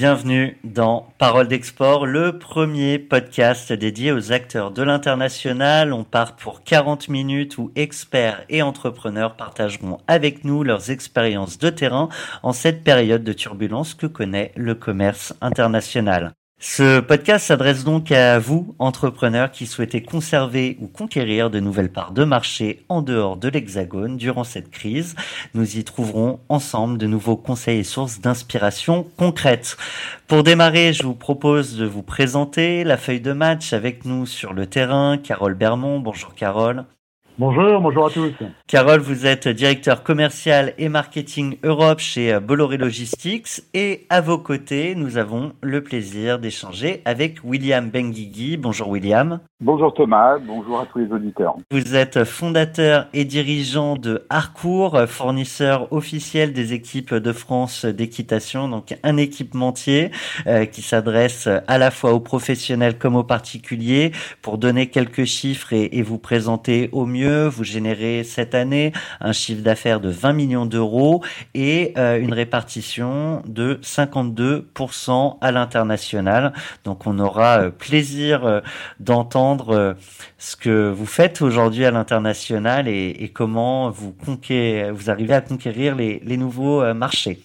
Bienvenue dans Parole d'Export, le premier podcast dédié aux acteurs de l'international. On part pour 40 minutes où experts et entrepreneurs partageront avec nous leurs expériences de terrain en cette période de turbulence que connaît le commerce international. Ce podcast s'adresse donc à vous, entrepreneurs qui souhaitez conserver ou conquérir de nouvelles parts de marché en dehors de l'Hexagone durant cette crise. Nous y trouverons ensemble de nouveaux conseils et sources d'inspiration concrètes. Pour démarrer, je vous propose de vous présenter la feuille de match avec nous sur le terrain. Carole Bermond, bonjour Carole. Bonjour, bonjour à tous. Carole, vous êtes directeur commercial et marketing Europe chez Bolloré Logistics et à vos côtés, nous avons le plaisir d'échanger avec William Benguigui. Bonjour William. Bonjour Thomas, bonjour à tous les auditeurs. Vous êtes fondateur et dirigeant de Harcourt, fournisseur officiel des équipes de France d'équitation, donc un équipementier euh, qui s'adresse à la fois aux professionnels comme aux particuliers. Pour donner quelques chiffres et, vous présenter au mieux vous générez cette année un chiffre d'affaires de 20 millions d'euros et euh, une répartition de 52% à l'international. Donc on aura euh, plaisir euh, d'entendre ce que vous faites aujourd'hui à l'international et, comment vous, vous arrivez à conquérir les, nouveaux marchés.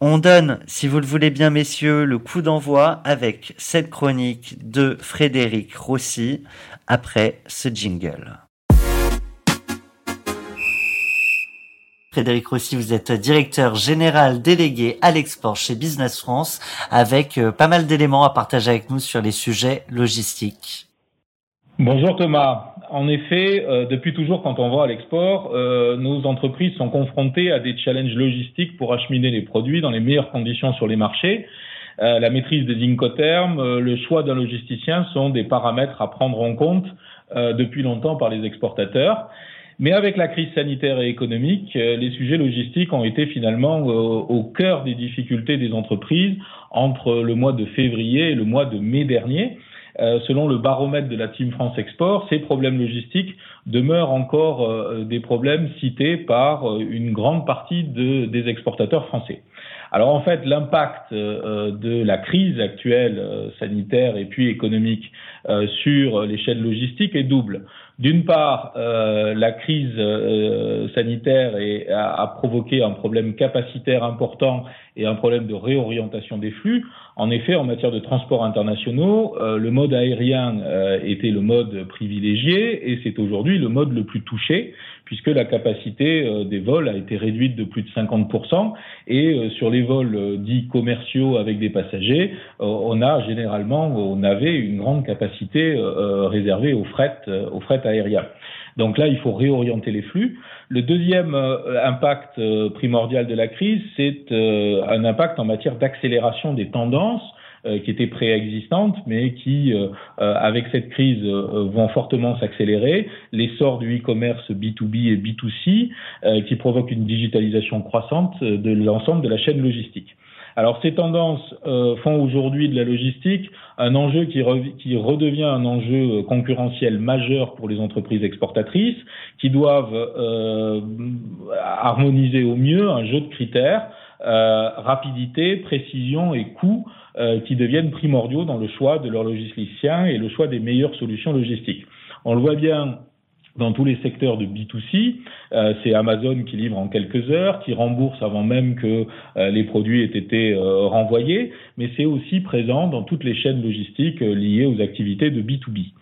On donne, si vous le voulez bien, messieurs, le coup d'envoi avec cette chronique de Frédéric Rossi après ce jingle. Frédéric Rossi, vous êtes directeur général délégué à l'export chez Business France avec euh, pas mal d'éléments à partager avec nous sur les sujets logistiques. Bonjour Thomas. En effet, euh, depuis toujours quand on va à l'export, euh, nos entreprises sont confrontées à des challenges logistiques pour acheminer les produits dans les meilleures conditions sur les marchés. la maîtrise des incoterms, le choix d'un logisticien sont des paramètres à prendre en compte depuis longtemps par les exportateurs. Mais avec la crise sanitaire et économique, euh, les sujets logistiques ont été finalement euh, au cœur des difficultés des entreprises entre le mois de février et le mois de mai dernier. Euh, selon le baromètre de la Team France Export, ces problèmes logistiques demeurent encore des problèmes cités par une grande partie de, des exportateurs français. Alors en fait, l'impact de la crise actuelle sanitaire et puis économique sur l'échelle logistique est double. D'une part, euh, la crise euh, sanitaire a, provoqué un problème capacitaire important et un problème de réorientation des flux. En effet, en matière de transports internationaux, euh, le mode aérien était le mode privilégié et c'est aujourd'hui le mode le plus touché puisque la capacité des vols a été réduite de plus de 50%. Et sur les vols dits commerciaux avec des passagers, on a généralement, on avait une grande capacité réservée aux fret, aux fret aérien. Donc là, il faut réorienter les flux. Le deuxième euh, impact euh, primordial de la crise, c'est euh, un impact en matière d'accélération des tendances qui étaient préexistantes, mais qui, avec cette crise, vont fortement s'accélérer. L'essor du e-commerce B2B et B2C, qui provoque une digitalisation croissante de l'ensemble de la chaîne logistique. Alors ces tendances euh, font aujourd'hui de la logistique un enjeu qui, qui, redevient un enjeu euh, concurrentiel majeur pour les entreprises exportatrices qui doivent euh, harmoniser au mieux un jeu de critères, rapidité, précision et coût qui deviennent primordiaux dans le choix de leurs logisticiens et le choix des meilleures solutions logistiques. On le voit bien dans tous les secteurs de B2C. Euh, c'est Amazon qui livre en quelques heures, qui rembourse avant même que euh, les produits aient été euh, renvoyés, mais c'est aussi présent dans toutes les chaînes logistiques liées aux activités de B2B.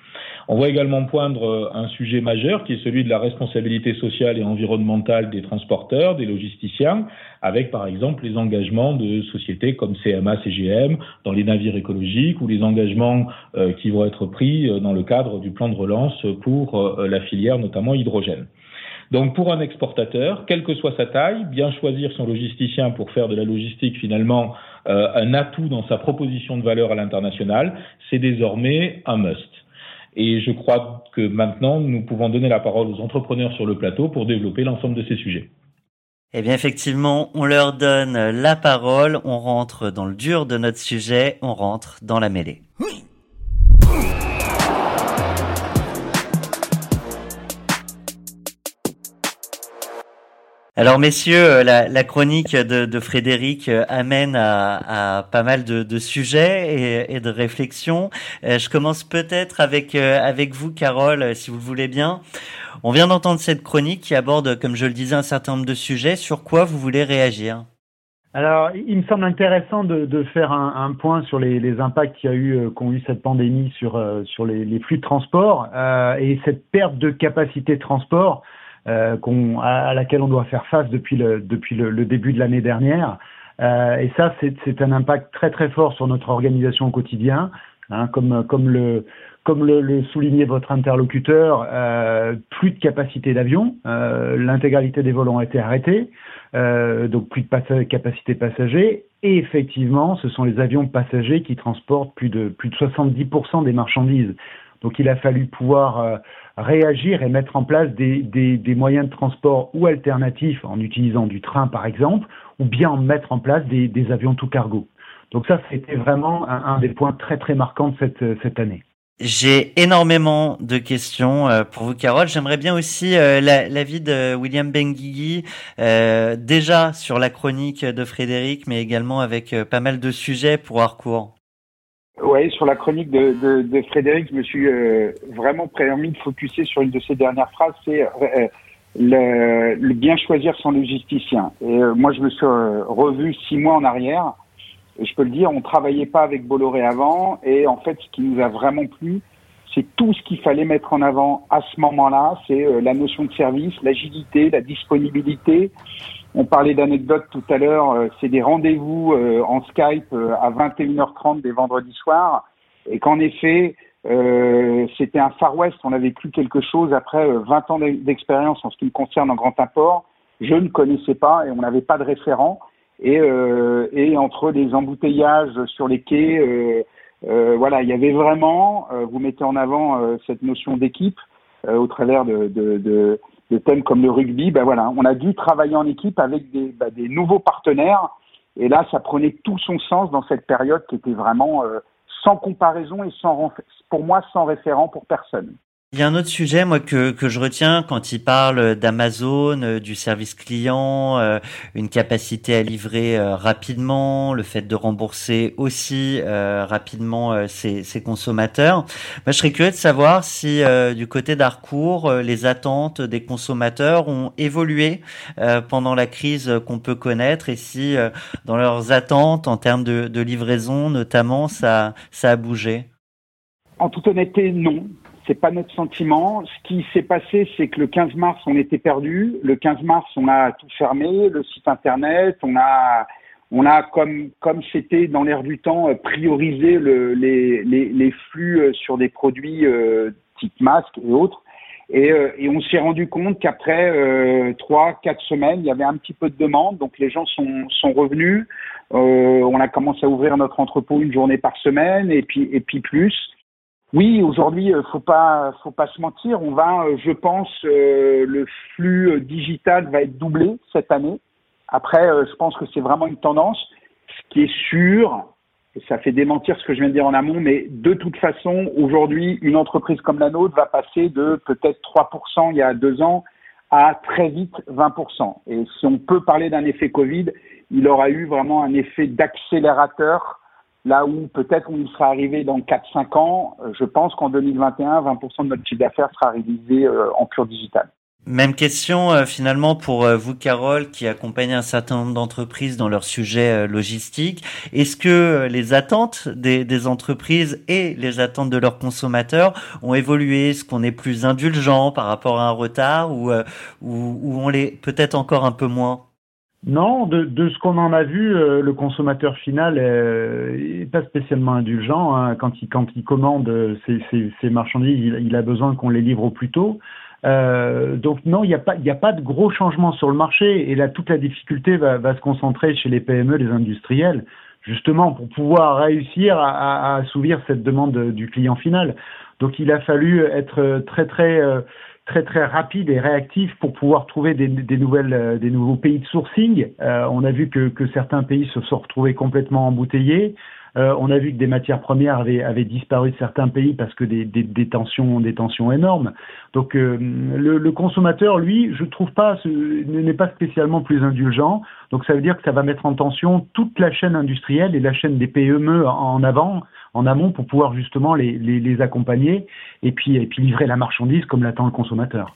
On voit également poindre euh, un sujet majeur qui est celui de la responsabilité sociale et environnementale des transporteurs, des logisticiens, avec par exemple les engagements de sociétés comme CMA, CGM dans les navires écologiques ou les engagements euh, qui vont être pris euh, dans le cadre du plan de relance pour la filière notamment hydrogène. Donc pour un exportateur, quelle que soit sa taille, bien choisir son logisticien pour faire de la logistique finalement un atout dans sa proposition de valeur à l'international, c'est désormais un must. Et je crois que maintenant, nous pouvons donner la parole aux entrepreneurs sur le plateau pour développer l'ensemble de ces sujets. Eh bien effectivement, on leur donne la parole, on rentre dans le dur de notre sujet, on rentre dans la mêlée. Alors messieurs, euh, la, chronique de, Frédéric euh, amène à, pas mal de, sujets et, de réflexions. Euh, je commence peut-être avec vous, Carole, si vous le voulez bien. On vient d'entendre cette chronique qui aborde, comme je le disais, un certain nombre de sujets. Sur quoi vous voulez réagir? Alors, il me semble intéressant de, faire un, point sur les, impacts qu'il y a eu, qu'ont eu cette pandémie sur sur les, flux de transport et cette perte de capacité de transport. Euh, à, laquelle on doit faire face depuis le, depuis le, début de l'année dernière. Euh, et ça, c'est un impact très très fort sur notre organisation au quotidien. Hein, comme, comme, le, comme le, le soulignait votre interlocuteur, euh, plus de capacité d'avion, euh, l'intégralité des vols ont été arrêtés, euh, donc plus de capacité passager, et effectivement, ce sont les avions passagers qui transportent plus de, plus de 70% des marchandises. Donc il a fallu pouvoir euh, réagir et mettre en place des, des, moyens de transport ou alternatifs en utilisant du train par exemple, ou bien mettre en place des, des avions tout cargo. Donc ça, c'était vraiment un, des points très très marquants de cette, cette année. J'ai énormément de questions euh, pour vous, Carole. J'aimerais bien aussi euh, l'avis de William Benguigui, euh, déjà sur la chronique de Frédéric, mais également avec pas mal de sujets pour Harcourt. Sur la chronique de, Frédéric, je me suis euh, vraiment permis de focuser sur une de ses dernières phrases, c'est euh, le, le, bien choisir son logisticien. Et euh, moi, je me suis revu six mois en arrière. Et je peux le dire, on travaillait pas avec Bolloré avant. Et en fait, ce qui nous a vraiment plu, c'est tout ce qu'il fallait mettre en avant à ce moment-là. C'est la notion de service, l'agilité, la disponibilité, on parlait d'anecdotes tout à l'heure, euh, c'est des rendez-vous euh, en Skype euh, à 21h30 des vendredis soirs, et qu'en effet, c'était un Far West, on a vécu quelque chose après 20 ans d'expérience en ce qui me concerne en grand import, je ne connaissais pas et on n'avait pas de référent, et, entre les embouteillages sur les quais, voilà, il y avait vraiment, vous mettez en avant cette notion d'équipe au travers de des thèmes comme le rugby, ben voilà, on a dû travailler en équipe avec des, ben des nouveaux partenaires. Et là, ça prenait tout son sens dans cette période qui était vraiment euh, sans comparaison et sans, pour moi, sans référent pour personne. Il y a un autre sujet, moi, que, je retiens quand il parle d'Amazon, euh, du service client, euh, une capacité à livrer euh, rapidement, le fait de rembourser aussi rapidement ses, consommateurs. Je serais curieux de savoir si, du côté d'Arcourt, les attentes des consommateurs ont évolué pendant la crise qu'on peut connaître et si, dans leurs attentes en termes de, livraison, notamment, ça a bougé. En toute honnêteté, non c'est pas notre sentiment. Ce qui s'est passé, c'est que le 15 mars, on était perdu. Le 15 mars, on a tout fermé, le site internet, on a, on a comme comme c'était dans l'air du temps, priorisé le, les, les, les, flux euh, sur des produits euh, type masque et autres. Et, euh, et on s'est rendu compte qu'après trois, quatre semaines, il y avait un petit peu de demande, donc les gens sont, sont revenus. on a commencé à ouvrir notre entrepôt une journée par semaine, et puis et puis plus. Oui, aujourd'hui, euh, faut pas, faut pas se mentir. On va, euh, je pense, euh, le flux digital va être doublé cette année. Après, je pense que c'est vraiment une tendance. Ce qui est sûr, et ça fait démentir ce que je viens de dire en amont, mais de toute façon, aujourd'hui, une entreprise comme la nôtre va passer de peut-être 3% il y a deux ans à très vite 20%. Et si on peut parler d'un effet Covid, il aura eu vraiment un effet d'accélérateur Là où peut-être on sera arrivé dans 4-5 ans, euh, je pense qu'en 2021, 20% de notre chiffre d'affaires sera réalisé euh, en pur digital. Même question euh, finalement pour vous, Carole, qui accompagne un certain nombre d'entreprises dans leur sujet logistique. Est-ce que les attentes des, entreprises et les attentes de leurs consommateurs ont évolué? Est-ce qu'on est plus indulgent par rapport à un retard ou, ou, ou on l'est peut-être encore un peu moins? Non, de, ce qu'on en a vu, euh, le consommateur final n'est euh, pas spécialement indulgent. Hein. Quand, il, commande ses, marchandises, il, a besoin qu'on les livre au plus tôt. Euh, donc non, il n'y a, pas, de gros changements sur le marché et là, toute la difficulté va, va se concentrer chez les PME, les industriels, justement pour pouvoir réussir à, à, assouvir cette demande du client final. Donc il a fallu être très très très très rapide et réactif pour pouvoir trouver des, des nouvelles des nouveaux pays de sourcing. on a vu que, que certains pays se sont retrouvés complètement embouteillés. Euh, on a vu que des matières premières avaient, avaient disparu de certains pays parce que des, des, des tensions, des tensions énormes. Donc euh, le, consommateur, lui, je trouve pas, n'est pas spécialement plus indulgent. Donc ça veut dire que ça va mettre en tension toute la chaîne industrielle et la chaîne des PME en avant, en amont, pour pouvoir justement les, les, les accompagner et puis, et puis livrer la marchandise comme l'attend le consommateur.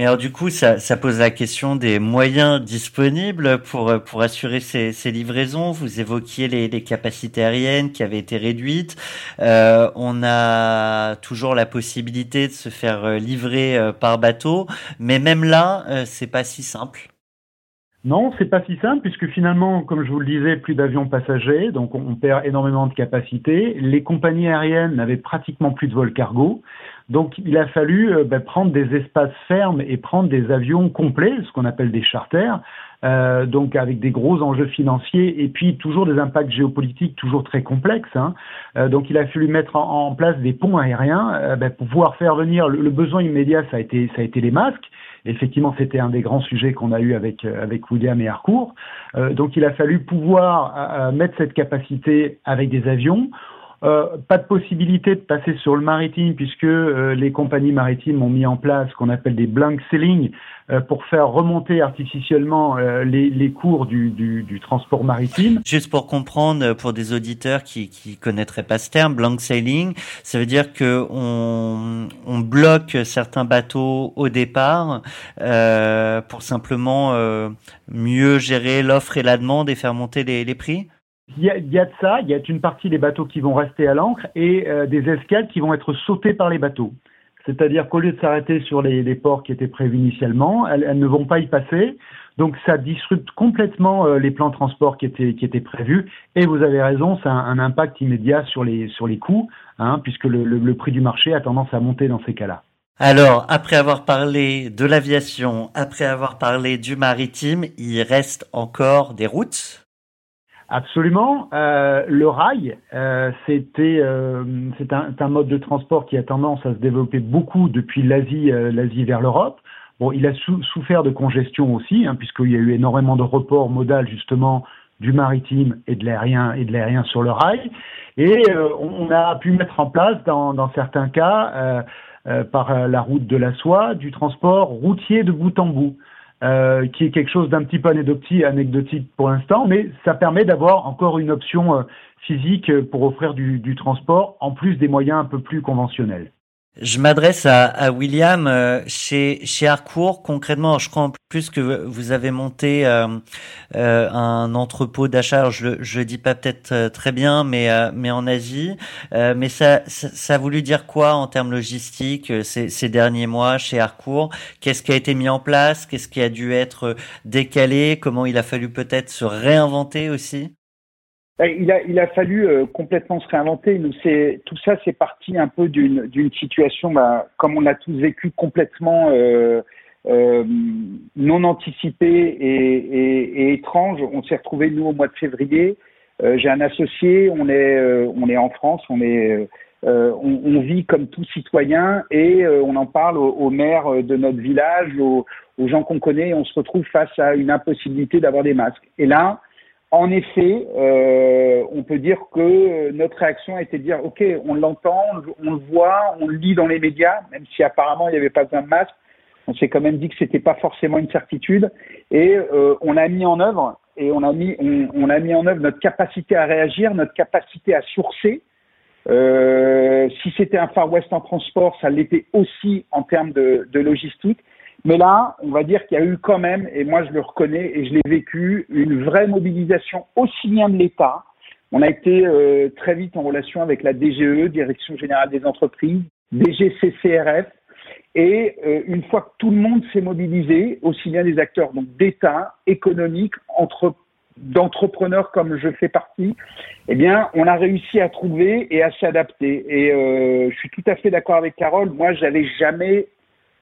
Mais alors du coup, ça, ça, pose la question des moyens disponibles pour, pour assurer ces, ces livraisons. Vous évoquiez les, les, capacités aériennes qui avaient été réduites. Euh, on a toujours la possibilité de se faire euh, livrer euh, par bateau, mais même là, euh, c'est pas si simple. Non, c'est pas si simple puisque finalement, comme je vous le disais, plus d'avions passagers, donc on perd énormément de capacité. Les compagnies aériennes n'avaient pratiquement plus de vols cargo. Donc il a fallu euh, ben, prendre des espaces fermes et prendre des avions complets, ce qu'on appelle des charters, euh, donc avec des gros enjeux financiers et puis toujours des impacts géopolitiques toujours très complexes. Hein. Euh, donc il a fallu mettre en, place des ponts aériens euh, ben, pour pouvoir faire venir le, besoin immédiat, ça a été ça a été les masques. Effectivement, c'était un des grands sujets qu'on a eu avec avec William et Harcourt. donc il a fallu pouvoir mettre cette capacité avec des avions. Euh, pas de possibilité de passer sur le maritime puisque euh, les compagnies maritimes ont mis en place ce qu'on appelle des blank selling euh, pour faire remonter artificiellement les, les, cours du, du, du, transport maritime. Juste pour comprendre, pour des auditeurs qui qui connaîtraient pas ce terme, blank sailing, ça veut dire que on, on bloque certains bateaux au départ pour simplement mieux gérer l'offre et la demande et faire monter les, les prix? Il y, a, il y, a, de ça, il y a une partie des bateaux qui vont rester à l'ancre et euh, des escales qui vont être sautées par les bateaux. C'est-à-dire qu'au lieu de s'arrêter sur les, les, ports qui étaient prévus initialement, elles, elles, ne vont pas y passer. Donc ça disrupte complètement euh, les plans de transport qui étaient, qui étaient prévus. Et vous avez raison, ça a un, impact immédiat sur les, sur les coûts, hein, puisque le, le prix du marché a tendance à monter dans ces cas-là. Alors, après avoir parlé de l'aviation, après avoir parlé du maritime, il reste encore des routes? Absolument. Euh, le rail, euh, c'était euh, c'est un, un, mode de transport qui a tendance à se développer beaucoup depuis l'Asie euh, l'Asie vers l'Europe. Bon, il a sou souffert de congestion aussi, hein, puisqu'il y a eu énormément de reports modal justement du maritime et de l'aérien et de l'aérien sur le rail. Et euh, on a pu mettre en place dans, dans certains cas euh, par la route de la soie du transport routier de bout en bout. Euh, qui est quelque chose d'un petit peu anecdotique pour l'instant, mais ça permet d'avoir encore une option euh, physique pour offrir du transport en plus des moyens un peu plus conventionnels. Je m'adresse à, à, William euh, chez chez Harcourt concrètement. Je crois en plus que vous avez monté euh, euh, un entrepôt d'achat. Je je dis pas peut-être euh, très bien, mais euh, mais en Asie. mais ça, ça, ça a voulu dire quoi en termes logistiques ces, ces derniers mois chez Harcourt? Qu'est-ce qui a été mis en place? Qu'est-ce qui a dû être décalé? Comment il a fallu peut-être se réinventer aussi? Il a, il a fallu euh, complètement se réinventer. C'est tout ça, c'est parti un peu d'une situation, bah, comme on l'a tous vécu, complètement euh, euh, non anticipée et, et, et, étrange. On s'est retrouvé nous au mois de février. Euh, j'ai un associé, on est euh, on est en France, on est on, on, vit comme tout citoyen et on en parle au, au, maire de notre village, aux, aux gens qu'on connaît. On se retrouve face à une impossibilité d'avoir des masques. Et là en effet, euh, on peut dire que notre réaction a été de dire, OK, on l'entend, on, le voit, on le lit dans les médias, même si apparemment il n'y avait pas besoin de masque, on s'est quand même dit que c'était pas forcément une certitude, et euh, on a mis en œuvre et on a mis on, a mis en œuvre notre capacité à réagir, notre capacité à sourcer. Euh, si c'était un Far West en transport, ça l'était aussi en termes de logistique. Mais là, on va dire qu'il y a eu quand même, et moi je le reconnais et je l'ai vécu, une vraie mobilisation aussi bien de l'État. On a été euh, très vite en relation avec la DGE, Direction Générale des Entreprises, DGCCRF, et euh, une fois que tout le monde s'est mobilisé, aussi bien des acteurs donc d'État, économiques, entre, d'entrepreneurs comme je fais partie, eh bien, on a réussi à trouver et à s'adapter. Et euh, je suis tout à fait d'accord avec Carole. Moi, j'avais jamais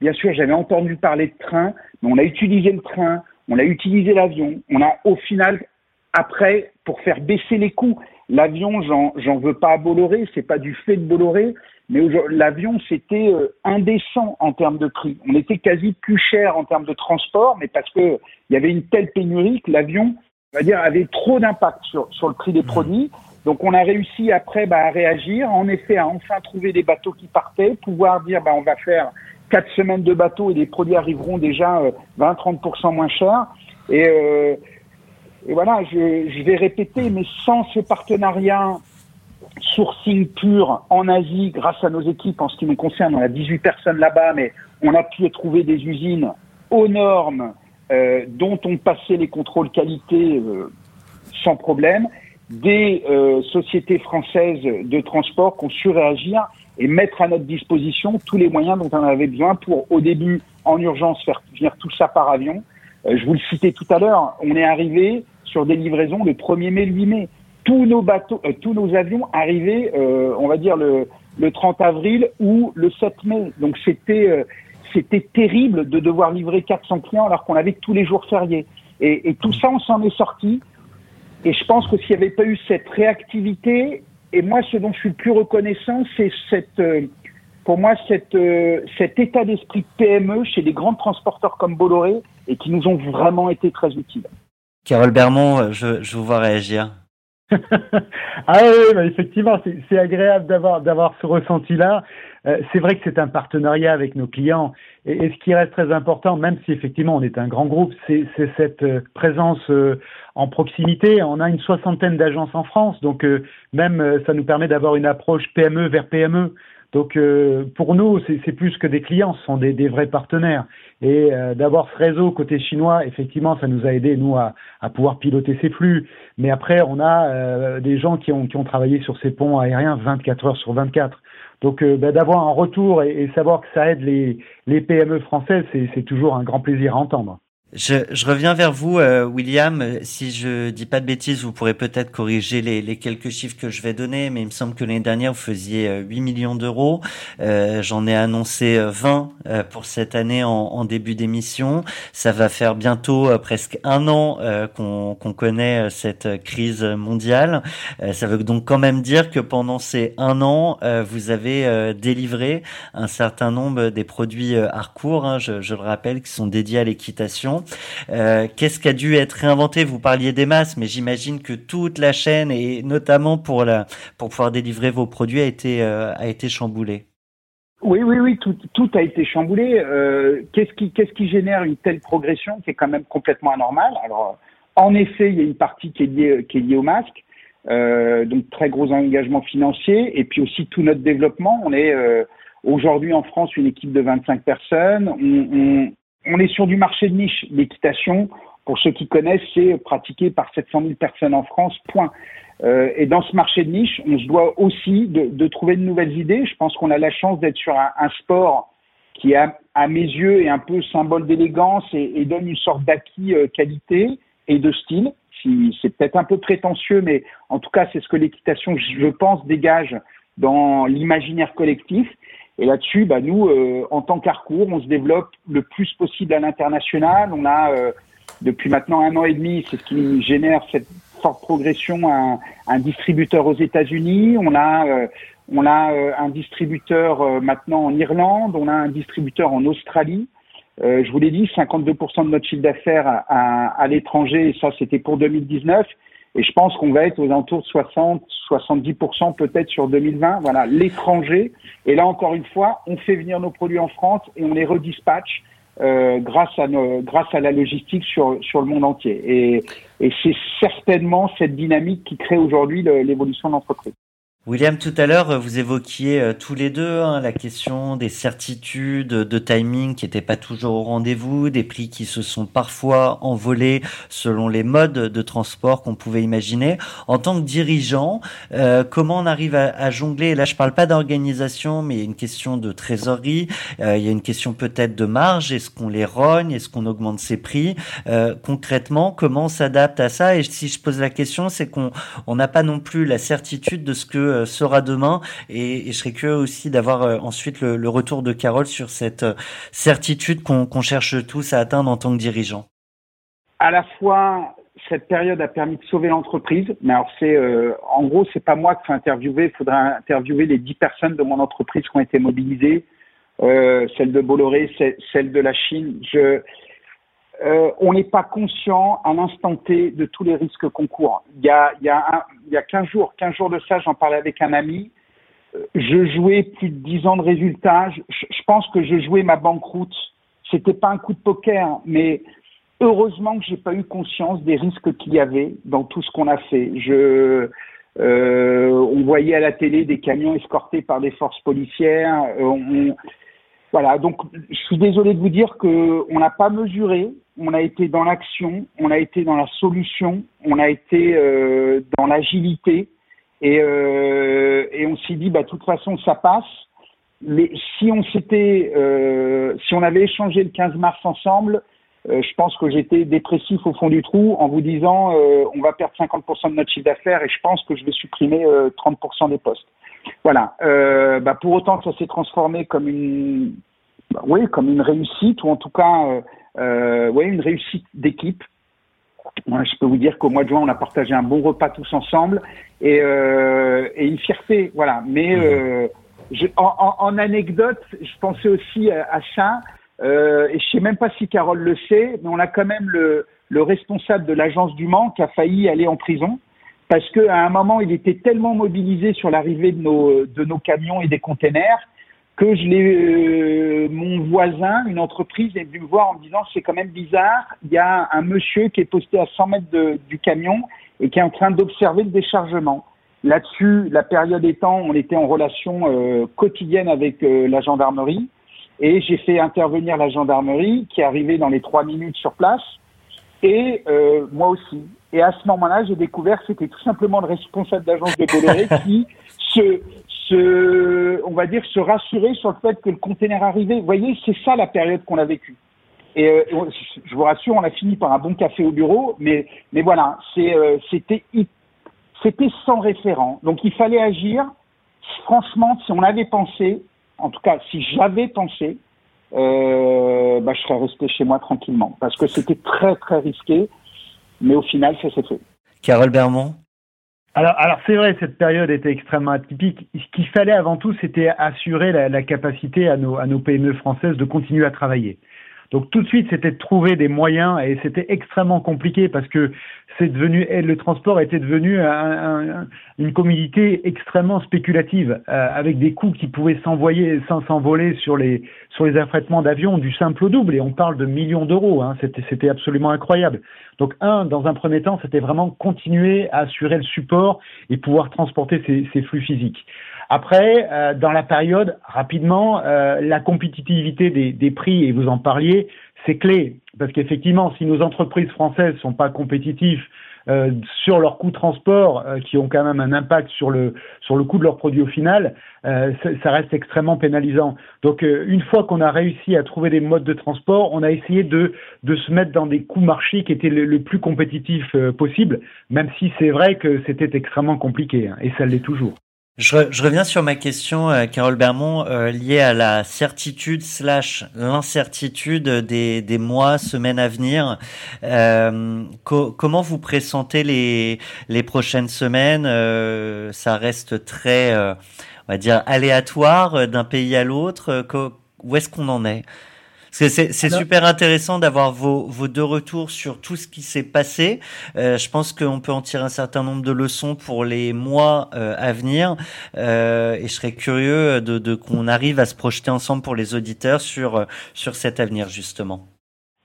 Bien sûr, j'avais entendu parler de train, mais on a utilisé le train, on a utilisé l'avion, on a au final après pour faire baisser les coûts. L'avion, j'en veux pas à Bolloré, c'est pas du fait de Bolloré, mais l'avion c'était euh, indécent en termes de prix. On était quasi plus cher en termes de transport, mais parce que il y avait une telle pénurie que l'avion, on va dire, avait trop d'impact sur, sur le prix des produits. Donc on a réussi après bah, à réagir, en effet à enfin trouver des bateaux qui partaient, pouvoir dire bah, on va faire quatre semaines de bateaux et les produits arriveront déjà 20-30% euh, moins chers. Et euh, voilà, je, vais répéter, mais sans ce partenariat sourcing pur en Asie, grâce à nos équipes, en ce qui me concerne, on a 18 personnes là-bas, mais on a pu trouver des usines aux normes euh, dont on passait les contrôles qualité sans problème, des sociétés françaises de transport qui ont su réagir et mettre à notre disposition tous les moyens dont on avait besoin pour, au début, en urgence, faire venir tout ça par avion, euh, je vous le citais tout à l'heure, on est arrivé sur des livraisons le 1er mai, le 8 mai. Tous nos bateaux, euh, tous nos avions arrivaient, euh, on va dire le, le 30 avril ou le 7 mai. Donc c'était c'était terrible de devoir livrer 400 clients alors qu'on avait tous les jours fériés. Et, et tout ça, on s'en est sorti. Et je pense que s'il n'y avait pas eu cette réactivité, et moi, ce dont je suis le plus reconnaissant, c'est cette, pour moi, cette, cet état d'esprit PME chez les grands transporteurs comme Bolloré, et qui nous ont vraiment été très utiles. Carole Bermond, je, je vous vois réagir. ah oui, bah effectivement, c'est agréable d'avoir d'avoir ce ressenti-là. Euh, c'est vrai que c'est un partenariat avec nos clients, et, ce qui reste très important, même si effectivement on est un grand groupe, c'est cette euh, présence euh, en proximité. On a une soixantaine d'agences en France, donc même ça nous permet d'avoir une approche PME vers PME. Donc euh, pour nous, c'est plus que des clients, ce sont des, vrais partenaires. Et euh, d'avoir ce réseau côté chinois, effectivement, ça nous a aidé, nous, à, pouvoir piloter ces flux. Mais après, on a euh, des gens qui ont, qui ont travaillé sur ces ponts aériens 24 heures sur 24. Donc bah, d'avoir un retour et, et, savoir que ça aide les, les PME françaises, c'est toujours un grand plaisir à entendre. Je, je, reviens vers vous, euh, William. Si je dis pas de bêtises, vous pourrez peut-être corriger les, les, quelques chiffres que je vais donner, mais il me semble que l'année dernière, vous faisiez 8 euh, millions d'euros. Euh, J'en ai annoncé 20 euh, pour cette année en, en début d'émission. Ça va faire bientôt presque un an qu'on connaît cette crise mondiale. ça veut donc quand même dire que pendant ces un an, vous avez délivré un certain nombre des produits Harcourt, hein, je, je le rappelle, qui sont dédiés à l'équitation. Euh, qu'est-ce qui a dû être réinventé? Vous parliez des masses, mais j'imagine que toute la chaîne, et notamment pour, pour pouvoir délivrer vos produits, a été, euh, a été chamboulée. Oui, oui, oui, tout, a été chamboulé. Euh, qu'est-ce qui, qu'est-ce qui génère une telle progression qui est quand même complètement anormale? Alors, en effet, il y a une partie qui est liée, qui est liée au masque, donc très gros engagement financier, et puis aussi tout notre développement. On est aujourd'hui en France une équipe de 25 personnes. On, on, on est sur du marché de niche. L'équitation, pour ceux qui connaissent, c'est pratiqué par 700 000 personnes en France, point. Euh, et dans ce marché de niche, on se doit aussi de, trouver de nouvelles idées. Je pense qu'on a la chance d'être sur un, sport qui, à, à mes yeux, est un peu symbole d'élégance et, donne une sorte d'acquis euh, qualité et de style. Si, c'est peut-être un peu prétentieux, mais en tout cas, c'est ce que l'équitation, je pense, dégage dans l'imaginaire collectif. Et là-dessus, bah, nous, euh, en tant qu'Arcourt, on se développe le plus possible à l'international. On a, euh, depuis maintenant un an et demi, c'est ce qui génère cette forte progression, un, un distributeur aux États-Unis. On a, euh, on a un distributeur maintenant en Irlande. On a un distributeur en Australie. je vous l'ai dit, 52% de notre chiffre d'affaires à, à l'étranger, et ça, c'était pour 2019. Et je pense qu'on va être aux alentours de 60, 70% peut-être sur 2020. Voilà, l'étranger. Et là, encore une fois, on fait venir nos produits en France et on les redispatche euh, grâce, à nos, grâce à la logistique sur, sur le monde entier. Et, et c'est certainement cette dynamique qui crée aujourd'hui l'évolution de l'entreprise. William, tout à l'heure, vous évoquiez euh, tous les deux hein, la question des certitudes de timing qui n'étaient pas toujours au rendez-vous, des prix qui se sont parfois envolés selon les modes de transport qu'on pouvait imaginer. En tant que dirigeant, euh, comment on arrive à, jongler? Là, je parle pas d'organisation, mais il y a une question de trésorerie, euh, il y a une question peut-être de marge. Est-ce qu'on les rogne? Est-ce qu'on augmente ses prix? Concrètement, comment on s'adapte à ça? Et si je pose la question, c'est qu'on n'a pas non plus la certitude de ce que euh, sera demain. Et, je serais curieux aussi d'avoir euh, ensuite le, retour de Carole sur cette euh, certitude qu'on cherche tous à atteindre en tant que dirigeant. À la fois cette période a permis de sauver l'entreprise. Mais alors c'est, en gros, c'est pas moi qui fais interviewer. Il faudra interviewer les dix personnes de mon entreprise qui ont été mobilisées, celle de Bolloré, celle de la Chine. Je, euh, on n'est pas conscient à l'instant T de tous les risques qu'on court. Il y a, il y a, un, y a 15 jours, 15 jours de ça, j'en parlais avec un ami. Euh, je jouais plus de 10 ans de résultats. Je, je pense que je jouais ma banqueroute. C'était pas un coup de poker, mais heureusement que j'ai pas eu conscience des risques qu'il y avait dans tout ce qu'on a fait. Je, euh, on voyait à la télé des camions escortés par des forces policières. Euh, voilà, donc je suis désolé de vous dire que on n'a pas mesuré, on a été dans l'action, on a été dans la solution, on a été euh, dans l'agilité et, euh, et on s'est dit bah de toute façon ça passe. Mais si on s'était, euh, si on avait échangé le 15 mars ensemble, euh, je pense que j'étais dépressif au fond du trou en vous disant euh, on va perdre 50% de notre chiffre d'affaires et je pense que je vais supprimer 30% euh, des postes. Voilà. Bah, pour autant, ça s'est transformé comme une, bah, oui, comme une réussite ou en tout cas, oui, une réussite d'équipe. je peux vous dire qu'au mois de juin, on a partagé un bon repas tous ensemble et, et une fierté, voilà. Mais mmh. en, en, anecdote, je pensais aussi à, à ça. Euh, et je sais même pas si Carole le sait, mais on a quand même le, le responsable de l'agence du Mans qui a failli aller en prison parce qu'à un moment, il était tellement mobilisé sur l'arrivée de nos, de nos camions et des containers que je l'ai, euh, mon voisin, une entreprise, est venu me voir en me disant c'est quand même bizarre, il y a un monsieur qui est posté à 100 mètres de, du camion et qui est en train d'observer le déchargement. Là-dessus, la période étant, on était en relation euh, quotidienne avec euh, la gendarmerie. Et j'ai fait intervenir la gendarmerie qui est arrivée dans les trois minutes sur place et euh, moi aussi. Et à ce moment-là, j'ai découvert que c'était tout simplement le responsable d'agence de Bolloré qui se, se, on va dire, se rassurait sur le fait que le conteneur arrivait. Vous voyez, c'est ça la période qu'on a vécue. Et euh, je vous rassure, on a fini par un bon café au bureau, mais, mais voilà, euh, c'était, c'était sans référent. Donc il fallait agir. Franchement, si on avait pensé, en tout cas, si j'avais pensé, euh, bah, je serais resté chez moi tranquillement. Parce que c'était très, très risqué. Mais au final, ça s'est fait. Carole Bermond alors, alors c'est vrai, cette période était extrêmement atypique. Ce qu'il fallait avant tout, c'était assurer la, la, capacité à nos, à nos PME françaises de continuer à travailler. Donc tout de suite, c'était de trouver des moyens et c'était extrêmement compliqué parce que c'est devenu le transport était devenu un, une commodité extrêmement spéculative euh, avec des coûts qui pouvaient s'envoyer sans s'envoler sur les sur les affrètements d'avions du simple au double et on parle de millions d'euros. Hein, c'était absolument incroyable. Donc un, dans un premier temps, c'était vraiment continuer à assurer le support et pouvoir transporter ces flux physiques. Après, euh, dans la période, rapidement, euh, la compétitivité des, des, prix, et vous en parliez, c'est clé. Parce qu'effectivement, si nos entreprises françaises sont pas compétitives euh, sur leurs coûts de transport, euh, qui ont quand même un impact sur le, sur le coût de leurs produits au final, euh, ça reste extrêmement pénalisant. Donc, une fois qu'on a réussi à trouver des modes de transport, on a essayé de, de se mettre dans des coûts marchés qui étaient le, le plus compétitifs possible, même si c'est vrai que c'était extrêmement compliqué, hein, et ça l'est toujours. Je, reviens sur ma question, euh, Carole Bermond, euh, liée à la certitude slash l'incertitude des, des, mois, semaines à venir. Euh, co comment vous pressentez les, les prochaines semaines? Ça reste très, on va dire, aléatoire d'un pays à l'autre. Où est-ce qu'on en est? C'est super intéressant d'avoir vos, vos, deux retours sur tout ce qui s'est passé. Euh, je pense qu'on peut en tirer un certain nombre de leçons pour les mois euh, à venir. Euh, et je serais curieux de, de qu'on arrive à se projeter ensemble pour les auditeurs sur, sur cet avenir, justement.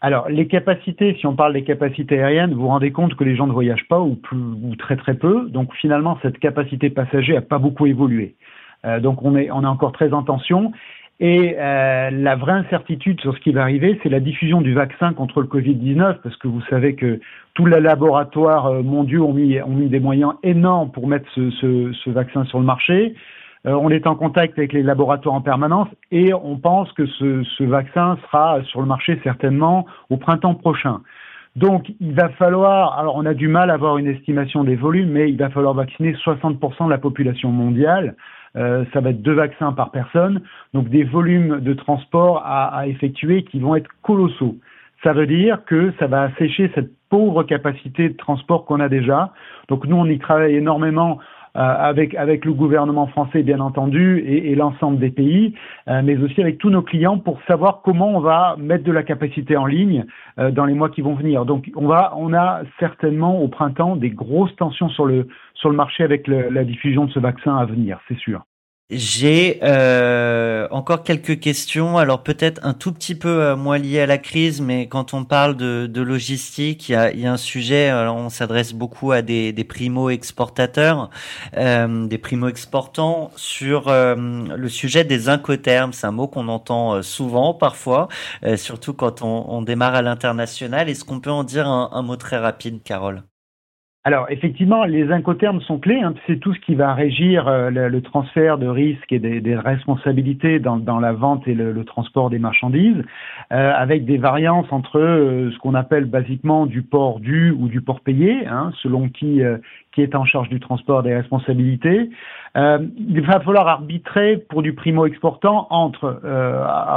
Alors, les capacités, si on parle des capacités aériennes, vous vous rendez compte que les gens ne voyagent pas ou, plus, ou très très peu. Donc, finalement, cette capacité passager n'a pas beaucoup évolué. Euh, donc, on est, on est encore très en tension. Et euh, la vraie incertitude sur ce qui va arriver, c'est la diffusion du vaccin contre le Covid-19, parce que vous savez que tous les laboratoires euh, mondiaux ont mis, ont mis des moyens énormes pour mettre ce, ce, ce vaccin sur le marché. Euh, on est en contact avec les laboratoires en permanence et on pense que ce, ce vaccin sera sur le marché certainement au printemps prochain. Donc, il va falloir, alors on a du mal à avoir une estimation des volumes, mais il va falloir vacciner 60% de la population mondiale. Euh, ça va être deux vaccins par personne, donc des volumes de transport à, à effectuer qui vont être colossaux. Ça veut dire que ça va assécher cette pauvre capacité de transport qu'on a déjà. Donc nous, on y travaille énormément avec, avec le gouvernement français, bien entendu, et, et l'ensemble des pays, euh, mais aussi avec tous nos clients pour savoir comment on va mettre de la capacité en ligne euh, dans les mois qui vont venir. Donc, on, va, on a certainement au printemps des grosses tensions sur le, sur le marché avec la diffusion de ce vaccin à venir, c'est sûr. J'ai euh, encore quelques questions. Alors peut-être un tout petit peu euh, moins lié à la crise, mais quand on parle de, de logistique, il y a, y a un sujet. Alors on s'adresse beaucoup à des, des primo-exportateurs, euh, des primo-exportants sur euh, le sujet des incoterms. C'est un mot qu'on entend euh, souvent, parfois, surtout quand on, on démarre à l'international. Est-ce qu'on peut en dire un, un mot très rapide, Carole? Alors effectivement, les incoterms sont clés. Hein. C'est tout ce qui va régir euh, le, le, transfert de risques et des, des responsabilités dans, dans, la vente et le, le transport des marchandises, euh, avec des variances entre euh, ce qu'on appelle basiquement du port dû ou du port payé, hein, selon qui euh, qui est en charge du transport des responsabilités. il va falloir arbitrer pour du primo exportant entre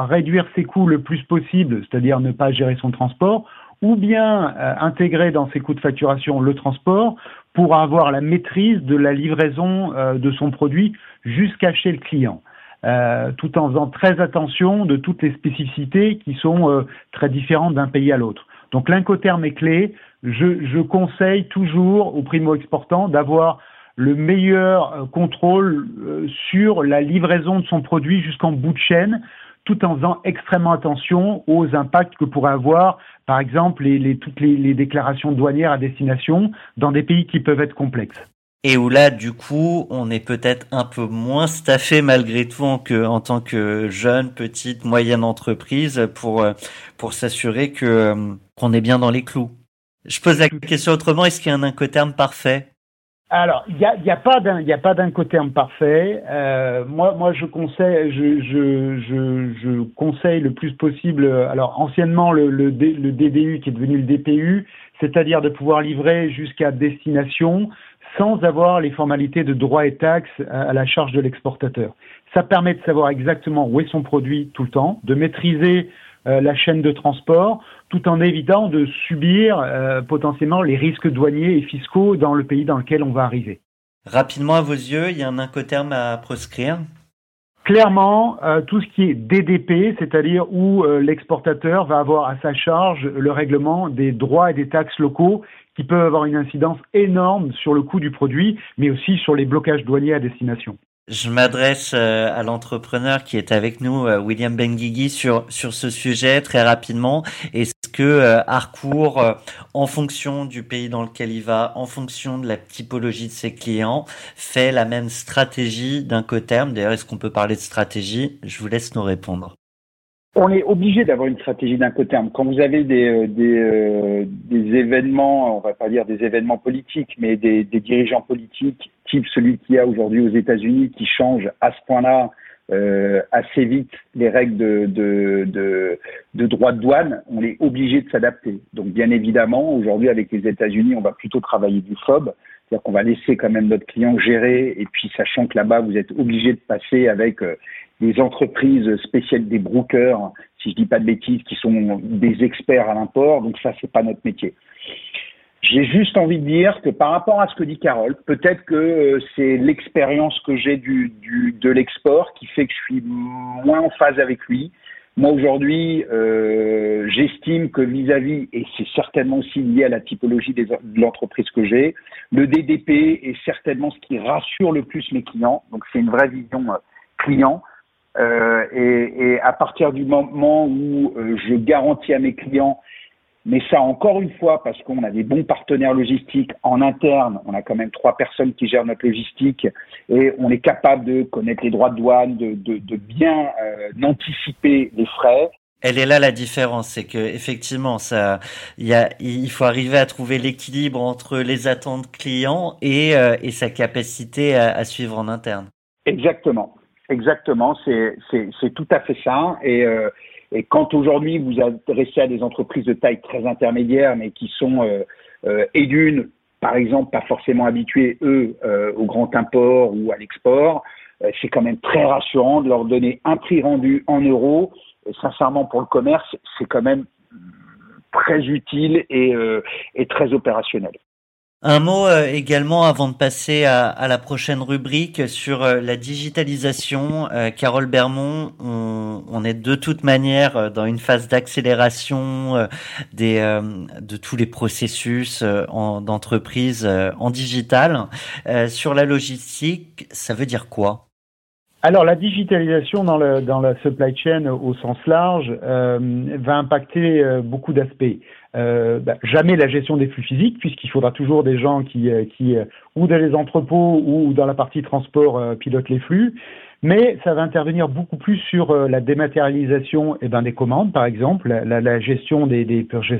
réduire ses coûts le plus possible, c'est-à-dire ne pas gérer son transport ou bien euh, intégrer dans ses coûts de facturation le transport pour avoir la maîtrise de la livraison euh, de son produit jusqu'à chez le client. Euh, tout en faisant très attention de toutes les spécificités qui sont euh, très différentes d'un pays à l'autre. Donc l'incoterme est clé. Je, je conseille toujours aux primo-exportants d'avoir le meilleur euh, contrôle sur la livraison de son produit jusqu'en bout de chaîne tout en faisant extrêmement attention aux impacts que pourraient avoir, par exemple, les, les, toutes les, les déclarations douanières à destination dans des pays qui peuvent être complexes. Et où là, du coup, on est peut-être un peu moins staffé malgré tout en, que, en tant que jeune, petite, moyenne entreprise pour, euh, pour s'assurer que, euh, qu'on est bien dans les clous. Je pose la question autrement, est-ce qu'il y a un incoterm parfait? Alors, il n'y a, a pas d'un, il a pas d'incoterm parfait. Euh, moi, moi, je conseille, je, je, je, je, conseille le plus possible. Alors, anciennement, le, le, le DDU qui est devenu le DPU, c'est-à-dire de pouvoir livrer jusqu'à destination sans avoir les formalités de droits et taxes à la charge de l'exportateur. Ça permet de savoir exactement où est son produit tout le temps, de maîtriser euh, la chaîne de transport, tout en évitant de subir euh, potentiellement les risques douaniers et fiscaux dans le pays dans lequel on va arriver. Rapidement à vos yeux, il y a un incoterm à proscrire? Clairement, euh, tout ce qui est DDP, c'est-à-dire où euh, l'exportateur va avoir à sa charge le règlement des droits et des taxes locaux qui peuvent avoir une incidence énorme sur le coût du produit, mais aussi sur les blocages douaniers à destination. Je m'adresse euh, à l'entrepreneur qui est avec nous, euh, William Benguigui, sur, sur ce sujet très rapidement. Est-ce que euh, Harcourt, en fonction du pays dans lequel il va, en fonction de la typologie de ses clients, fait la même stratégie d'un coterme D'ailleurs, est-ce qu'on peut parler de stratégie? Je vous laisse nous répondre on est obligé d'avoir une stratégie d'incoterm. Quand vous avez des, des, des, événements, on va pas dire des événements politiques, mais des, des dirigeants politiques, celui qu'il y a aujourd'hui aux États-Unis, qui changent à ce point-là euh, assez vite les règles de, de, de, droit de douane, on est obligé de s'adapter. Donc bien évidemment, aujourd'hui avec les États-Unis, on va plutôt travailler du FOB, c'est-à-dire qu'on va laisser quand même notre client gérer, et puis sachant que là-bas, vous êtes obligé de passer avec euh, des entreprises spéciales, des brokers, si je dis pas de bêtises, qui sont des experts à l'import. Donc ça, c'est pas notre métier. J'ai juste envie de dire que par rapport à ce que dit Carole, peut-être que euh, c'est l'expérience que j'ai du, du, de l'export qui fait que je suis moins en phase avec lui. Moi aujourd'hui, euh, j'estime que vis-à-vis, et c'est certainement aussi lié à la typologie de l'entreprise que j'ai, le DDP est certainement ce qui rassure le plus mes clients. Donc c'est une vraie vision euh, client. Euh, et, et, à partir du moment où euh, je garantis à mes clients, mais ça encore une fois parce qu'on a des bons partenaires logistiques en interne, on a quand même trois personnes qui gèrent notre logistique et on est capable de connaître les droits de douane, de, de, de bien euh, anticiper les frais. Elle est là la différence, c'est que effectivement, ça, il y a, il faut arriver à trouver l'équilibre entre les attentes clients et, euh, et sa capacité à, à suivre en interne. Exactement. Exactement, c'est tout à fait ça. Et, euh, et quand aujourd'hui vous adressez à des entreprises de taille très intermédiaire, mais qui sont euh, euh, et d'une, par exemple, pas forcément habitués eux euh, au grand import ou à l'export, euh, c'est quand même très rassurant de leur donner un prix rendu en euros. Et sincèrement, pour le commerce, c'est quand même très utile et très opérationnel. Un mot euh, également avant de passer à, la prochaine rubrique sur euh, la digitalisation. Euh, Carole Bermond, on, est de toute manière dans une phase d'accélération de tous les processus d'entreprise en digital. sur la logistique, ça veut dire quoi? Alors la digitalisation dans, le, dans la supply chain au sens large va impacter beaucoup d'aspects. Euh, bah, jamais la gestion des flux physiques, puisqu'il faudra toujours des gens qui, euh, qui euh, ou dans les entrepôts ou dans la partie transport pilotent les flux. Mais ça va intervenir beaucoup plus sur la dématérialisation eh ben, des commandes, par exemple, la, la gestion des, des purchase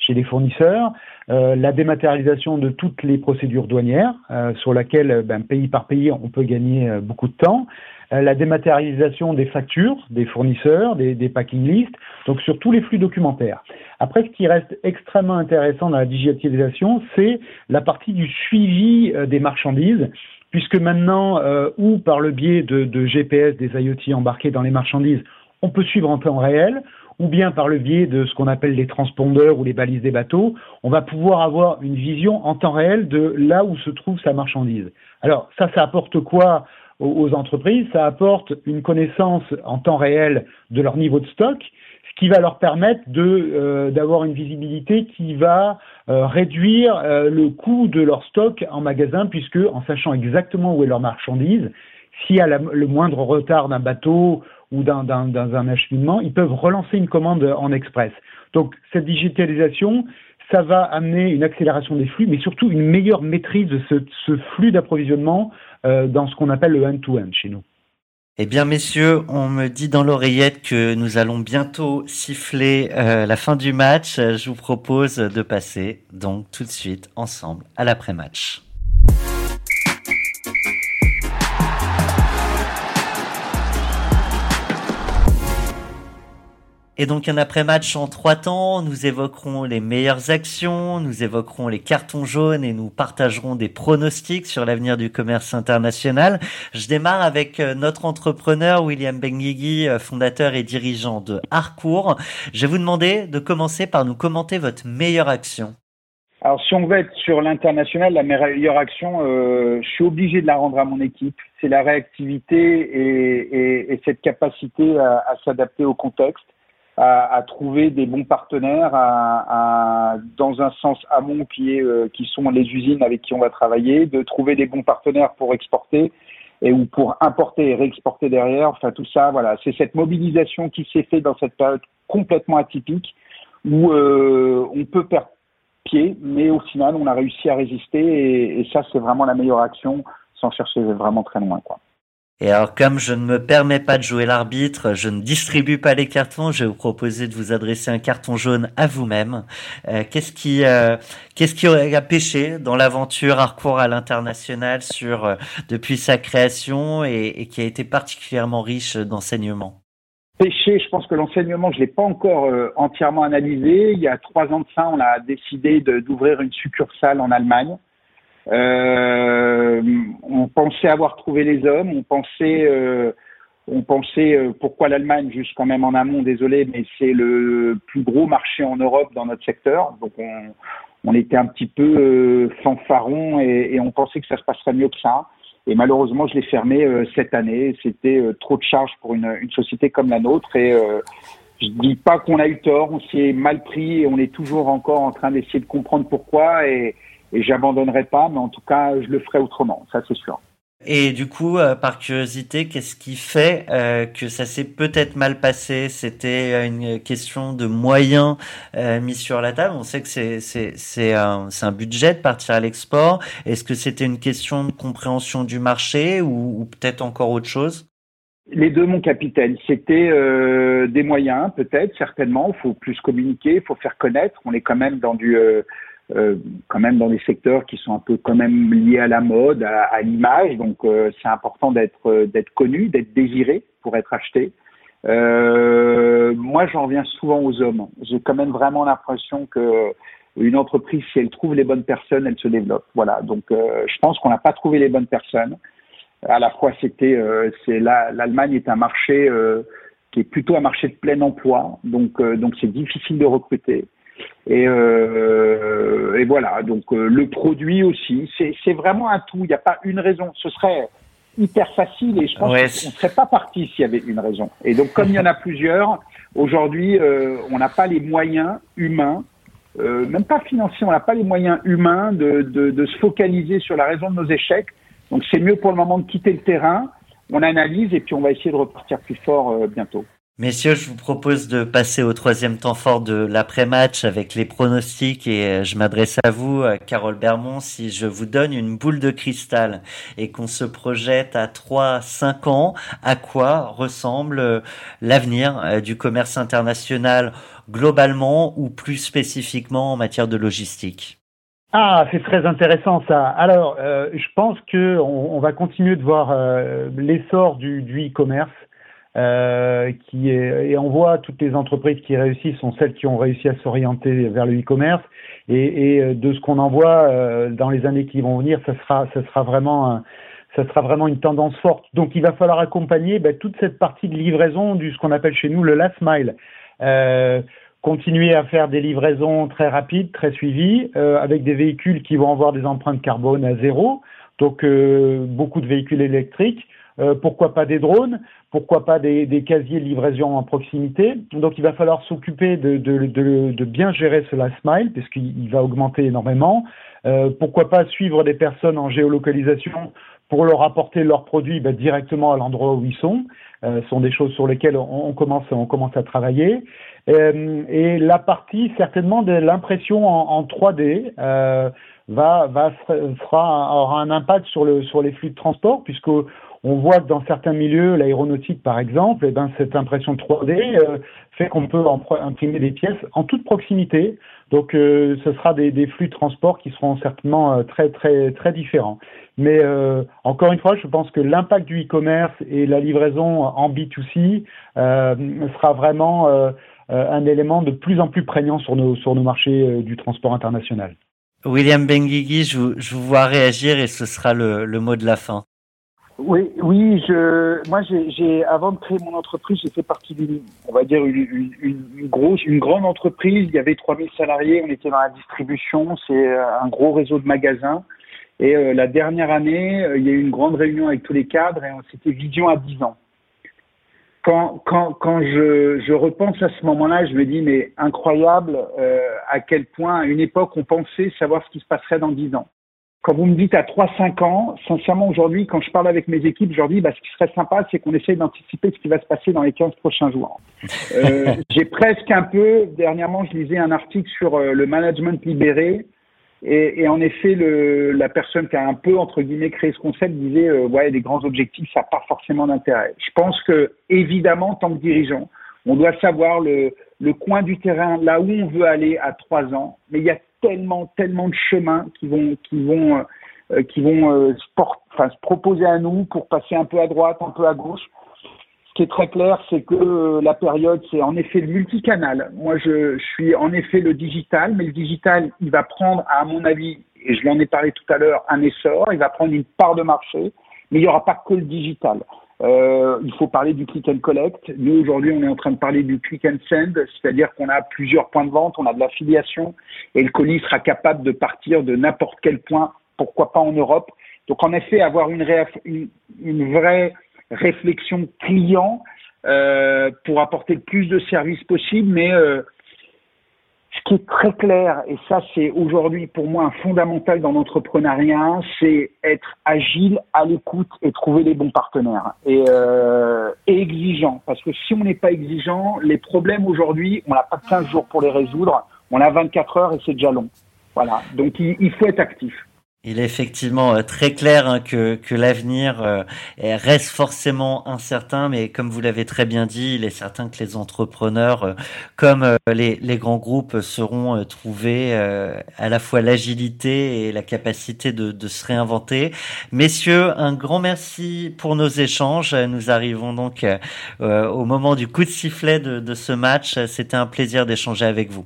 chez les fournisseurs, la dématérialisation de toutes les procédures douanières, sur laquelle, ben, pays par pays, on peut gagner beaucoup de temps, la dématérialisation des factures des fournisseurs, des, packing lists, donc sur tous les flux documentaires. Après, ce qui reste extrêmement intéressant dans la digitalisation, c'est la partie du suivi euh, des marchandises, puisque maintenant, euh, ou par le biais de, de, GPS, des IoT embarqués dans les marchandises, on peut suivre en temps réel, ou bien par le biais de ce qu'on appelle les transpondeurs ou les balises des bateaux, on va pouvoir avoir une vision en temps réel de là où se trouve sa marchandise. Alors ça, ça apporte quoi aux entreprises? Ça apporte une connaissance en temps réel de leur niveau de stock, qui va leur permettre euh, d'avoir une visibilité qui va euh, réduire euh, le coût de leur stock en magasin puisque en sachant exactement où est leur marchandise, s'il y a le moindre retard d'un bateau ou d'un un acheminement, ils peuvent relancer une commande en express. Donc cette digitalisation, ça va amener une accélération des flux, mais surtout une meilleure maîtrise de ce, ce flux d'approvisionnement dans ce qu'on appelle le end-to-end -end chez nous. Eh bien, messieurs, on me dit dans l'oreillette que nous allons bientôt siffler euh, la fin du match. Je vous propose de passer donc tout de suite ensemble à l'après-match. Et donc un après-match en trois temps, nous évoquerons les meilleures actions, nous évoquerons les cartons jaunes et nous partagerons des pronostics sur l'avenir du commerce international. Je démarre avec euh, notre entrepreneur William Benguigui, euh, fondateur et dirigeant de Harcourt. Je vais vous demander de commencer par nous commenter votre meilleure action. Alors si on veut être sur l'international, la meilleure action, euh, je suis obligé de la rendre à mon équipe. C'est la réactivité et, et, cette capacité à s'adapter au contexte à, à, trouver des bons partenaires, à, à, dans un sens amont qui est euh, qui sont les usines avec qui on va travailler, de trouver des bons partenaires pour exporter et ou pour importer et réexporter derrière. Enfin tout ça, voilà, c'est cette mobilisation qui s'est faite dans cette période complètement atypique où euh, on peut perdre pied, mais au final on a réussi à résister et, et ça c'est vraiment la meilleure action sans chercher vraiment très loin quoi. Et alors, comme je ne me permets pas de jouer l'arbitre, je ne distribue pas les cartons, je vais vous proposer de vous adresser un carton jaune à vous-même. Euh, qu'est-ce qui, euh, qu'est-ce qui à pêcher dans l'aventure Harcourt à l'international sur euh, depuis sa création et, et, qui a été particulièrement riche d'enseignements? Pêcher, je pense que l'enseignement, je l'ai pas encore entièrement analysé. Il y a trois ans de ça, on a décidé d'ouvrir une succursale en Allemagne. Euh, on pensait avoir trouvé les hommes, on pensait, euh, on pensait euh, pourquoi l'Allemagne, juste quand même en amont, désolé, mais c'est le plus gros marché en Europe dans notre secteur, donc on, on était un petit peu euh, fanfaron et, et, on pensait que ça se passerait mieux que ça. Et malheureusement, je l'ai fermé cette année. C'était trop de charges pour une, une, société comme la nôtre. Et je dis pas qu'on a eu tort, on s'est mal pris et on est toujours encore en train d'essayer de comprendre pourquoi. Et, et j'abandonnerai pas, mais en tout cas, je le ferai autrement, ça c'est sûr. Et du coup, euh, par curiosité, qu'est-ce qui fait euh, que ça s'est peut-être mal passé? C'était une question de moyens euh, mis sur la table. On sait que c'est c'est c'est un budget de partir à l'export. Est-ce que c'était une question de compréhension du marché ou, ou peut-être encore autre chose? Les deux, mon capitaine. C'était euh, des moyens, peut-être, certainement. Il faut plus communiquer, il faut faire connaître. On est quand même dans du, euh, euh, quand même dans des secteurs qui sont un peu quand même liés à la mode, à, à l'image. Donc euh, c'est important d'être euh, d'être connu, d'être désiré pour être acheté. Euh, moi, j'en reviens souvent aux hommes. J'ai quand même vraiment l'impression que une entreprise, si elle trouve les bonnes personnes, elle se développe. Voilà. Donc, je pense qu'on n'a pas trouvé les bonnes personnes. À la fois, c'était, c'est l'Allemagne est un marché qui est plutôt un marché de plein emploi, donc donc c'est difficile de recruter. Et, et voilà, donc le produit aussi, c'est vraiment un tout. Il n'y a pas une raison. Ce serait hyper facile et je pense qu'on ne serait pas parti s'il y avait une raison. Et donc comme il y en a plusieurs, aujourd'hui on n'a pas les moyens humains euh, même pas financier, on n'a pas les moyens humains de, de, de, se focaliser sur la raison de nos échecs. Donc c'est mieux pour le moment de quitter le terrain, on analyse et puis on va essayer de repartir plus fort euh, bientôt. Messieurs, je vous propose de passer au troisième temps fort de l'après-match avec les pronostics et euh, je m'adresse à vous, Carole Bermond, si je vous donne une boule de cristal et qu'on se projette à 3-5 ans, à quoi ressemble l'avenir du commerce international globalement ou plus spécifiquement en matière de logistique? Ah, c'est très intéressant ça. Alors, euh, je pense que on, va continuer de voir euh, l'essor du, e-commerce, euh, qui est, et on voit toutes les entreprises qui réussissent sont celles qui ont réussi à s'orienter vers le e-commerce. Et, de ce qu'on en voit dans les années qui vont venir, ça sera, ça sera vraiment ça sera vraiment une tendance forte. Donc, il va falloir accompagner ben, toute cette partie de livraison du ce qu'on appelle chez nous le last mile. Euh, continuer à faire des livraisons très rapides, très suivies, euh, avec des véhicules qui vont avoir des empreintes carbone à zéro, donc euh, beaucoup de véhicules électriques. pourquoi pas des drones? Pourquoi pas des, casiers de livraison en proximité Donc il va falloir s'occuper de, de, bien gérer ce last mile, puisqu'il va augmenter énormément. pourquoi pas suivre des personnes en géolocalisation pour leur apporter leurs produits ben, directement à l'endroit où ils sont. Ce sont des choses sur lesquelles on, commence, on commence à travailler. Euh, et la partie certainement de l'impression en, 3D euh, va, va aura un impact sur, le, sur les flux de transport puisque on voit que dans certains milieux, l'aéronautique par exemple, eh ben, cette impression 3D euh, fait qu'on peut imprimer des pièces en toute proximité. Donc ce sera des, flux de transport qui seront certainement très très très différents. Mais encore une fois, je pense que l'impact du e-commerce et la livraison en B2C sera vraiment euh, un élément de plus en plus prégnant sur nos, sur nos marchés euh, du transport international. William Benguigui, je vous, je vous vois réagir et ce sera le, le mot de la fin. Oui, oui. Je, moi, j'ai, avant de créer mon entreprise, j'ai fait partie d'une, on va dire une, une, une, grosse, une grande entreprise. Il y avait 3000 salariés. On était dans la distribution. C'est un gros réseau de magasins. Et euh, la dernière année, il y a eu une grande réunion avec tous les cadres et on s'était vision à 10 ans quand, quand, quand je, je, repense à ce moment-là, je me dis, mais incroyable euh, à quel point, à une époque, on pensait savoir ce qui se passerait dans 10 ans. Quand vous me dites à 3-5 ans, sincèrement, aujourd'hui, quand je parle avec mes équipes, je leur dis, bah, ce qui serait sympa, c'est qu'on essaye d'anticiper ce qui va se passer dans les 15 prochains jours. Euh, J'ai presque un peu, dernièrement, je lisais un article sur euh, le management libéré, et, et, en effet, le, la personne qui a un peu entre guillemets créé ce concept disait euh, ouais des grands objectifs, ça n'a pas forcément d'intérêt. Je pense que évidemment, en tant que dirigeant, on doit savoir le, le coin du terrain, là où on veut aller à trois ans. Mais il y a tellement, tellement de chemins qui vont, qui vont, euh, qui vont euh, enfin, se proposer à nous pour passer un peu à droite, un peu à gauche. Ce qui est très clair, c'est que euh, la période, c'est en effet le multicanal. Moi, je, je, suis en effet le digital, mais le digital, il va prendre, à mon avis, et je l'en ai parlé tout à l'heure, un essor, il va prendre une part de marché, mais il n'y aura pas que le digital. Euh, il faut parler du click and collect. Nous, aujourd'hui, on est en train de parler du click and send, c'est-à-dire qu'on a plusieurs points de vente, on a de l'affiliation, et le colis sera capable de partir de n'importe quel point, pourquoi pas en Europe. Donc, en effet, avoir une, une, une vraie réflexion client euh, pour apporter le plus de services possible, mais euh, ce qui est très clair, et ça c'est aujourd'hui pour moi un fondamental dans l'entrepreneuriat, c'est être agile, à l'écoute et trouver les bons partenaires. Et, euh, et exigeant, parce que si on n'est pas exigeant, les problèmes aujourd'hui, on n'a pas 15 jours pour les résoudre, on a 24 heures et c'est déjà long. Voilà, donc il faut être actif. Il est effectivement euh, très clair hein, que, que l'avenir euh, reste forcément incertain, mais comme vous l'avez très bien dit, il est certain que les entrepreneurs, euh, comme les, les, grands groupes, seront trouvés à la fois l'agilité et la capacité de, de, se réinventer. Messieurs, un grand merci pour nos échanges. Nous arrivons donc au moment du coup de sifflet de, de ce match. C'était un plaisir d'échanger avec vous.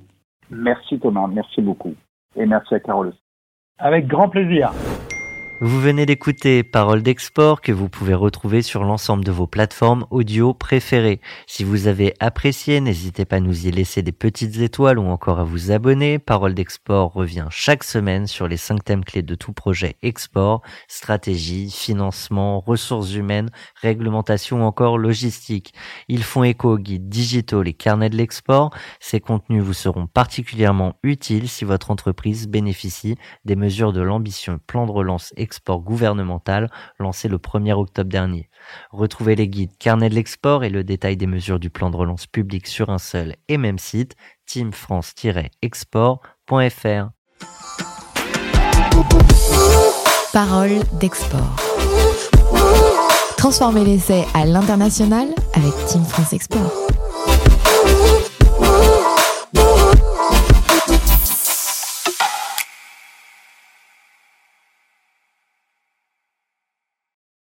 Merci Thomas, merci beaucoup. Et merci à Carole. Avec grand plaisir. Vous venez d'écouter Parole d'export que vous pouvez retrouver sur l'ensemble de vos plateformes audio préférées. Si vous avez apprécié, n'hésitez pas à nous y laisser des petites étoiles ou encore à vous abonner. Parole d'export revient chaque semaine sur les cinq thèmes clés de tout projet export, stratégie, financement, ressources humaines, réglementation ou encore logistique. Ils font écho aux guides digitaux, les carnets de l'export. Ces contenus vous seront particulièrement utiles si votre entreprise bénéficie des mesures de l'ambition plan de relance export gouvernemental lancé le 1er octobre dernier. Retrouvez les guides Carnet de l'export et le détail des mesures du plan de relance public sur un seul et même site, teamfrance-export.fr. Parole d'export. Transformez l'essai à l'international avec Team France Export.